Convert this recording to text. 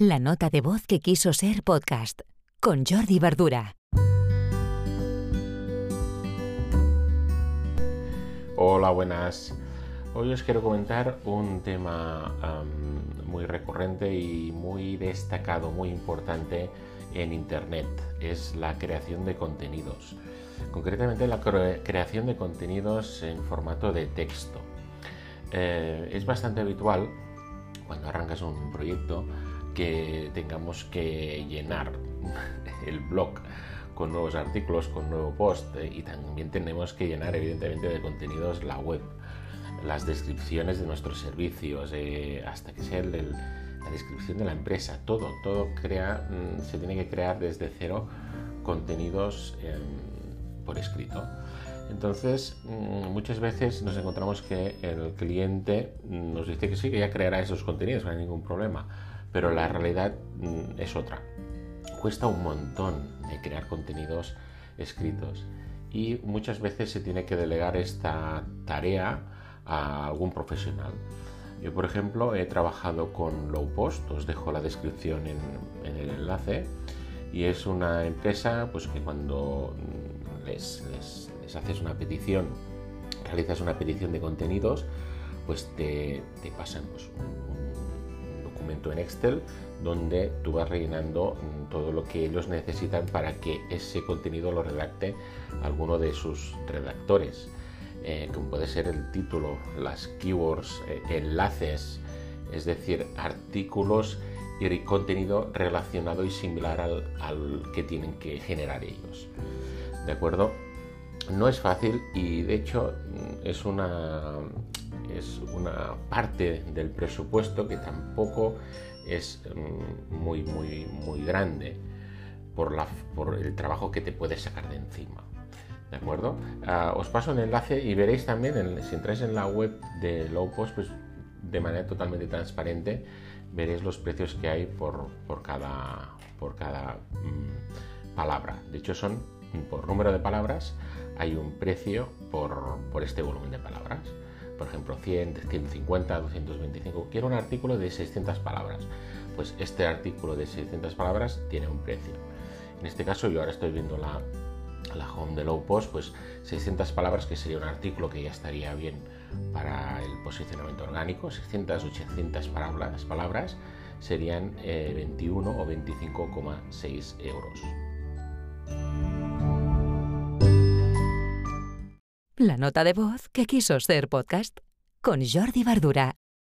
La nota de voz que quiso ser podcast con Jordi Verdura. Hola, buenas. Hoy os quiero comentar un tema muy recurrente y muy destacado, muy importante en Internet. Es la creación de contenidos. Concretamente la cre creación de contenidos en formato de texto. Eh, es bastante habitual cuando arrancas un proyecto que tengamos que llenar el blog con nuevos artículos, con nuevo post eh, y también tenemos que llenar evidentemente de contenidos la web, las descripciones de nuestros servicios, eh, hasta que sea la descripción de la empresa, todo, todo crea, mm, se tiene que crear desde cero contenidos em, por escrito. Entonces, mm, muchas veces nos encontramos que el cliente nos dice que sí, que ya creará esos contenidos, no hay ningún problema, pero la realidad mm, es otra. Cuesta un montón de crear contenidos escritos y muchas veces se tiene que delegar esta tarea a algún profesional. Yo, por ejemplo, he trabajado con Lowpost, os dejo la descripción en, el enlace, y es una empresa pues, que cuando les, haces una petición, realizas una petición de contenidos, pues te, pasan pues, un, en Excel donde tú vas rellenando mm, todo lo que ellos necesitan para que ese contenido lo redacte alguno de sus redactores, eh, como puede ser el título, las keywords, eh, enlaces, es decir, artículos y contenido relacionado y similar al, al que tienen que generar ellos. ¿De acuerdo? No es fácil y de hecho mm, es una, es una parte del presupuesto que tampoco es mm, muy, muy, muy grande por, la, por el trabajo que te puedes sacar de encima. ¿De acuerdo? Ah, os paso el enlace y veréis también, si entráis en la web de Lowpost, pues de manera totalmente transparente, veréis los precios que hay por, por cada, por cada mm, palabra. De hecho, son por número de palabras, hay un precio por, por este volumen de palabras. Por ejemplo, 100, 150, 225. Quiero un artículo de 600 palabras. Pues este artículo de 600 palabras tiene un precio. En este caso, yo ahora estoy viendo la, la home de low post, pues 600 palabras, que sería un artículo que ya estaría bien para el posicionamiento orgánico, 600, 800 palabras, palabras serían 21 eh, o 25,6 euros. La nota de voz que quiso ser podcast con Jordi Bardura.